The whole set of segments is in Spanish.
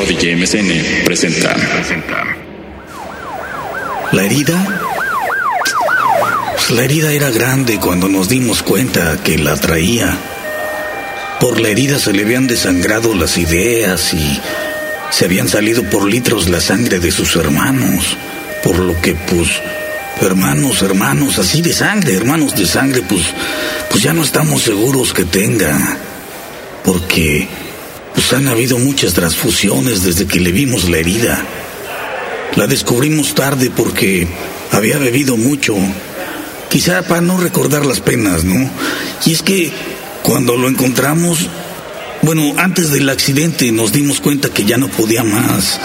Prodigy MSN presenta. La herida. La herida era grande cuando nos dimos cuenta que la traía. Por la herida se le habían desangrado las ideas y se habían salido por litros la sangre de sus hermanos. Por lo que, pues, hermanos, hermanos, así de sangre, hermanos de sangre, pues, pues ya no estamos seguros que tenga. Porque, pues han habido muchas transfusiones desde que le vimos la herida. La descubrimos tarde porque había bebido mucho. Quizá para no recordar las penas, ¿no? Y es que cuando lo encontramos, bueno, antes del accidente nos dimos cuenta que ya no podía más.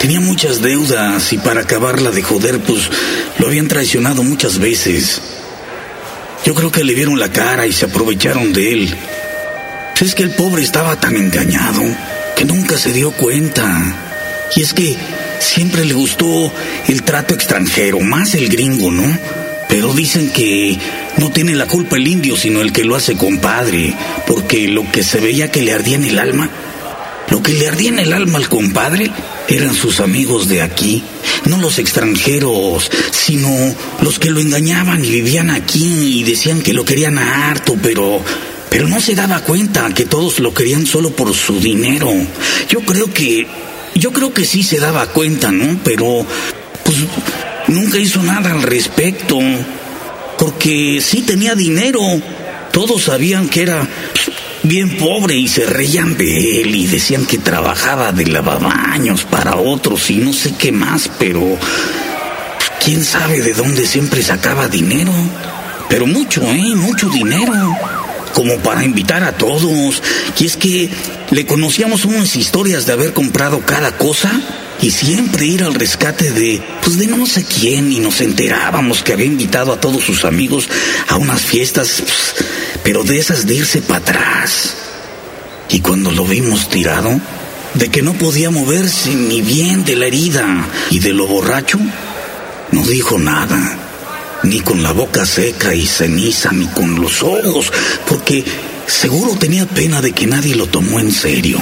Tenía muchas deudas y para acabarla de joder, pues lo habían traicionado muchas veces. Yo creo que le vieron la cara y se aprovecharon de él. Es que el pobre estaba tan engañado que nunca se dio cuenta. Y es que siempre le gustó el trato extranjero, más el gringo, ¿no? Pero dicen que no tiene la culpa el indio, sino el que lo hace compadre, porque lo que se veía que le ardía en el alma, lo que le ardía en el alma al compadre eran sus amigos de aquí, no los extranjeros, sino los que lo engañaban y vivían aquí y decían que lo querían a harto, pero pero no se daba cuenta que todos lo querían solo por su dinero. Yo creo que yo creo que sí se daba cuenta, ¿no? Pero pues nunca hizo nada al respecto. Porque sí tenía dinero. Todos sabían que era bien pobre y se reían de él y decían que trabajaba de lavabaños para otros y no sé qué más, pero quién sabe de dónde siempre sacaba dinero. Pero mucho, ¿eh? Mucho dinero. Como para invitar a todos. Y es que le conocíamos unas historias de haber comprado cada cosa y siempre ir al rescate de, pues de no sé quién, y nos enterábamos que había invitado a todos sus amigos a unas fiestas, pues, pero de esas de irse para atrás. Y cuando lo vimos tirado, de que no podía moverse ni bien de la herida y de lo borracho, no dijo nada, ni con la boca seca y ceniza, ni con los ojos, porque seguro tenía pena de que nadie lo tomó en serio.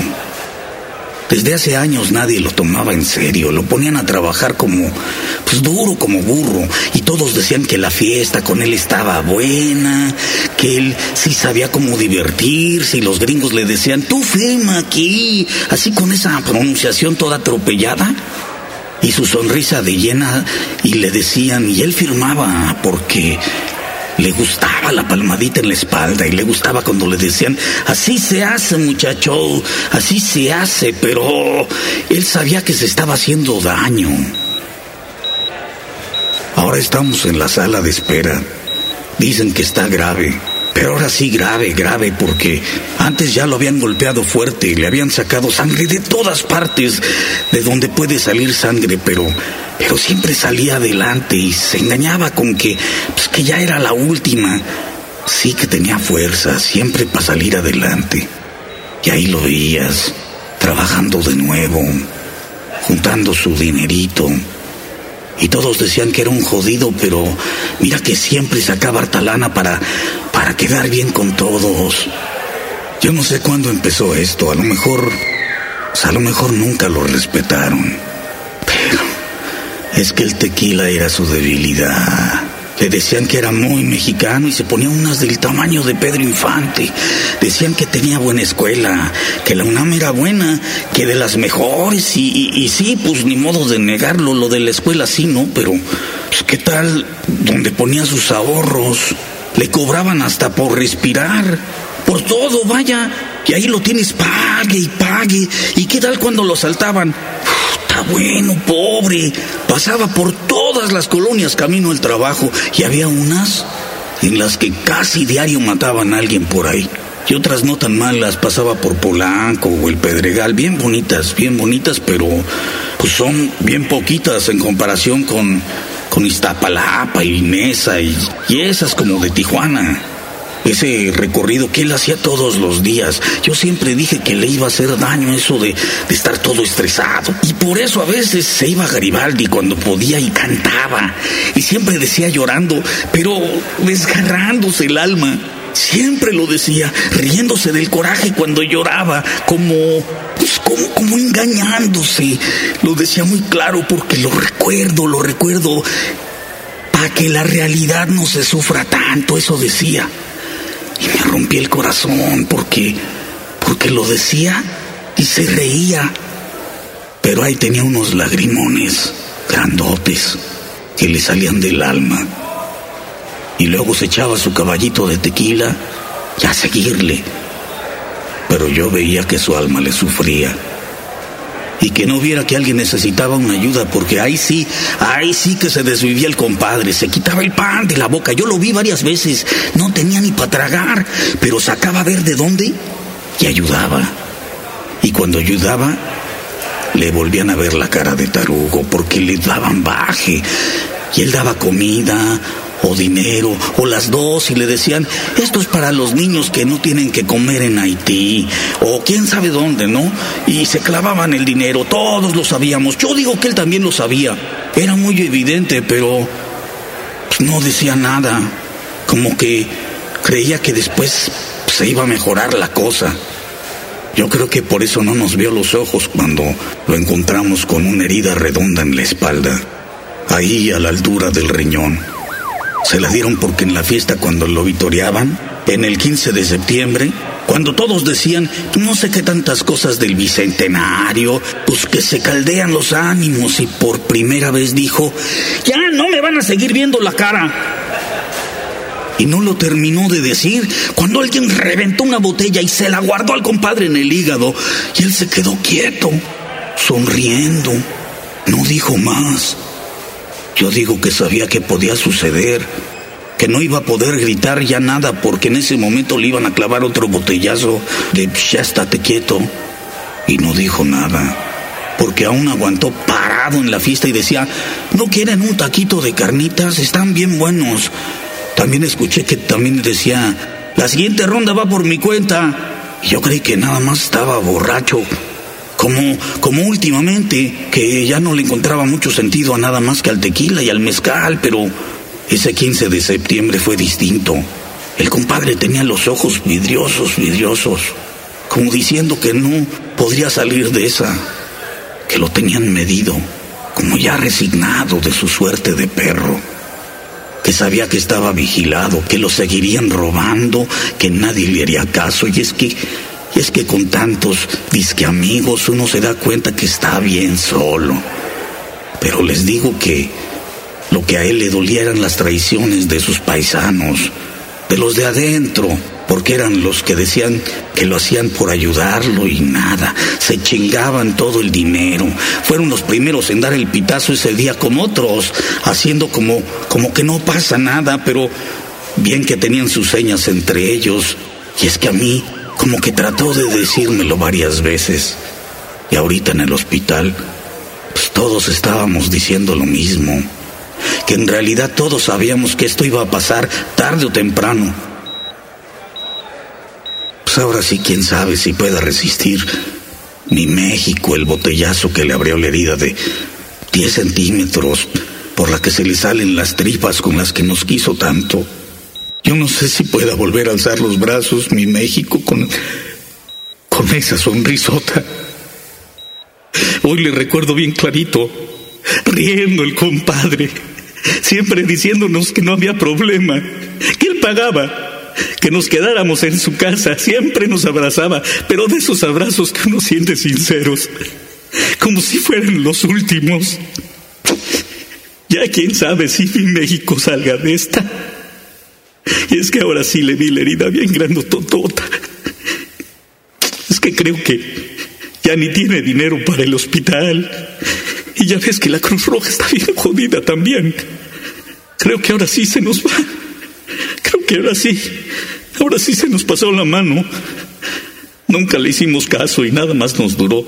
Desde hace años nadie lo tomaba en serio, lo ponían a trabajar como, pues duro como burro, y todos decían que la fiesta con él estaba buena, que él sí sabía cómo divertirse, y los gringos le decían, tú firma aquí, así con esa pronunciación toda atropellada, y su sonrisa de llena, y le decían, y él firmaba porque le gustaba la palmadita en la espalda y le gustaba cuando le decían, así se hace muchacho, así se hace, pero él sabía que se estaba haciendo daño. Ahora estamos en la sala de espera. Dicen que está grave, pero ahora sí grave, grave, porque antes ya lo habían golpeado fuerte le habían sacado sangre de todas partes, de donde puede salir sangre, pero pero siempre salía adelante y se engañaba con que, pues, que ya era la última. Sí que tenía fuerza, siempre para salir adelante. Y ahí lo veías, trabajando de nuevo, juntando su dinerito. Y todos decían que era un jodido, pero mira que siempre sacaba harta lana para, para quedar bien con todos. Yo no sé cuándo empezó esto, a lo mejor, a lo mejor nunca lo respetaron. Es que el tequila era su debilidad. Le decían que era muy mexicano y se ponía unas del tamaño de Pedro Infante. Decían que tenía buena escuela, que la UNAM era buena, que de las mejores. Y, sí, pues ni modo de negarlo, lo de la escuela sí, ¿no? Pero, pues, ¿qué tal donde ponía sus ahorros? Le cobraban hasta por respirar, por todo, vaya. Y ahí lo tienes, pague y pague. ¿Y qué tal cuando lo saltaban? Bueno, pobre. Pasaba por todas las colonias camino al trabajo y había unas en las que casi diario mataban a alguien por ahí. Y otras no tan malas, pasaba por Polanco o el Pedregal, bien bonitas, bien bonitas, pero pues son bien poquitas en comparación con, con Iztapalapa y Mesa y, y esas como de Tijuana ese recorrido que él hacía todos los días. Yo siempre dije que le iba a hacer daño eso de, estar todo estresado. Y por eso a veces se iba a Garibaldi cuando podía y cantaba. Y siempre decía llorando, pero desgarrándose el alma. Siempre lo decía, riéndose del coraje cuando lloraba, como, pues, como, como engañándose. Lo decía muy claro porque lo recuerdo, lo recuerdo. Para que la realidad no se sufra tanto, eso decía. Me rompí el corazón porque, porque lo decía y se reía. Pero ahí tenía unos lagrimones grandotes que le salían del alma. Y luego se echaba su caballito de tequila y a seguirle. Pero yo veía que su alma le sufría. Y que no viera que alguien necesitaba una ayuda, porque ahí sí, ahí sí que se desvivía el compadre, se quitaba el pan de la boca. Yo lo vi varias veces, no tenía ni para tragar, pero sacaba a ver de dónde y ayudaba. Y cuando ayudaba, le volvían a ver la cara de tarugo porque le daban baje. Y él daba comida o dinero o las dos y le decían, esto es para los niños que no tienen que comer en Haití o quién sabe dónde, ¿no? Y se clavaban el dinero, todos lo sabíamos. Yo digo que él también lo sabía. Era muy evidente, pero pues, no decía nada. Como que creía que después se iba a mejorar la cosa. Yo creo que por eso no nos vio los ojos cuando lo encontramos con una herida redonda en la espalda, ahí a la altura del riñón. Se la dieron porque en la fiesta cuando lo vitoreaban, en el 15 de septiembre, cuando todos decían no sé qué tantas cosas del bicentenario, pues que se caldean los ánimos y por primera vez dijo, ya no me van a seguir viendo la cara. Y no lo terminó de decir cuando alguien reventó una botella y se la guardó al compadre en el hígado. Y él se quedó quieto, sonriendo. No dijo más. Yo digo que sabía que podía suceder, que no iba a poder gritar ya nada porque en ese momento le iban a clavar otro botellazo de ya estate quieto. Y no dijo nada, porque aún aguantó parado en la fiesta y decía, ¿no quieren un taquito de carnitas? Están bien buenos. También escuché que también decía, la siguiente ronda va por mi cuenta. Y yo creí que nada más estaba borracho. Como, como últimamente, que ya no le encontraba mucho sentido a nada más que al tequila y al mezcal, pero ese 15 de septiembre fue distinto. El compadre tenía los ojos vidriosos, vidriosos, como diciendo que no podría salir de esa, que lo tenían medido, como ya resignado de su suerte de perro que sabía que estaba vigilado, que lo seguirían robando, que nadie le haría caso. Y es que, es que con tantos disque amigos uno se da cuenta que está bien solo. Pero les digo que lo que a él le dolía eran las traiciones de sus paisanos, de los de adentro, porque eran los que decían que lo hacían por ayudarlo y nada, se chingaban todo el dinero. Fueron los primeros en dar el pitazo ese día con otros, haciendo como, como que no pasa nada, pero bien que tenían sus señas entre ellos. Y es que a mí, como que trató de decírmelo varias veces. Y ahorita en el hospital, pues todos estábamos diciendo lo mismo. Que en realidad todos sabíamos que esto iba a pasar tarde o temprano pues ahora sí, quién sabe si pueda resistir ni México el botellazo que le abrió la herida de 10 centímetros por la que se le salen las tripas con las que nos quiso tanto. Yo no sé si pueda volver a alzar los brazos mi México con, con esa sonrisota. Hoy le recuerdo bien clarito, riendo el compadre, siempre diciéndonos que no había problema, que él pagaba que nos quedáramos en su casa, siempre nos abrazaba, pero de esos abrazos que uno siente sinceros, como si fueran los últimos. Ya quién sabe si mi México salga de esta. Y es que ahora sí le vi la herida bien grandototota. Es que creo que ya ni tiene dinero para el hospital. Y ya ves que la Cruz Roja está bien jodida también. Creo que ahora sí se nos va. Creo que ahora sí Ahora sí se nos pasó la mano. Nunca le hicimos caso y nada más nos duró.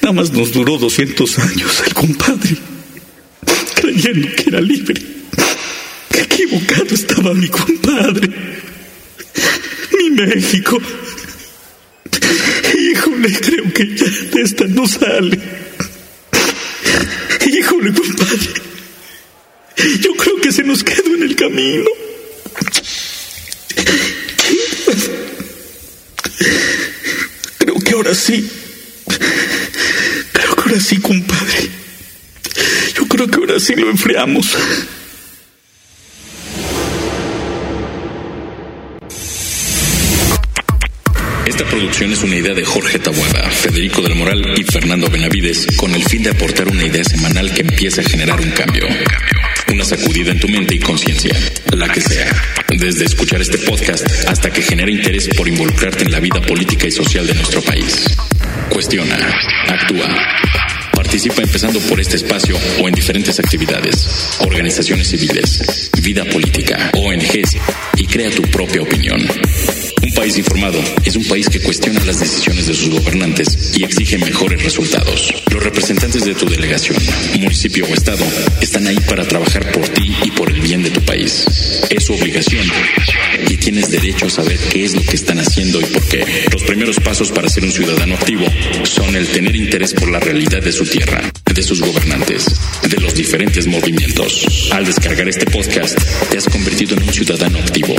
Nada más nos duró 200 años el compadre. Creyendo que era libre. Qué equivocado estaba mi compadre. Mi México. Híjole, creo que ya de esta no sale. Híjole, compadre. Yo creo que se nos quedó en el camino. Creo que ahora sí. Creo que ahora sí, compadre. Yo creo que ahora sí lo enfriamos. Esta producción es una idea de Jorge Tabuada, Federico del Moral y Fernando Benavides, con el fin de aportar una idea semanal que empiece a generar un cambio. Una sacudida en tu mente y conciencia, la que sea. Desde escuchar este podcast hasta que genere interés por involucrarte en la vida política y social de nuestro país. Cuestiona, actúa. Participa empezando por este espacio o en diferentes actividades, organizaciones civiles, vida política, ONGs y crea tu propia opinión. Un país informado es un país que cuestiona las decisiones de sus gobernantes y exige mejores resultados. Los representantes de tu delegación, municipio o estado están ahí para trabajar por ti y por el bien de tu país. Es su obligación y tienes derecho a saber qué es lo que están haciendo y por qué. Los primeros pasos para ser un ciudadano activo son el tener interés por la realidad de su tierra, de sus gobernantes, de los diferentes movimientos. Al descargar este podcast, te has convertido en un ciudadano activo.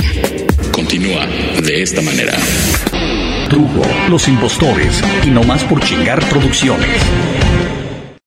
Continúa de esta manera. Trujo, Los Impostores y No Más por Chingar Producciones.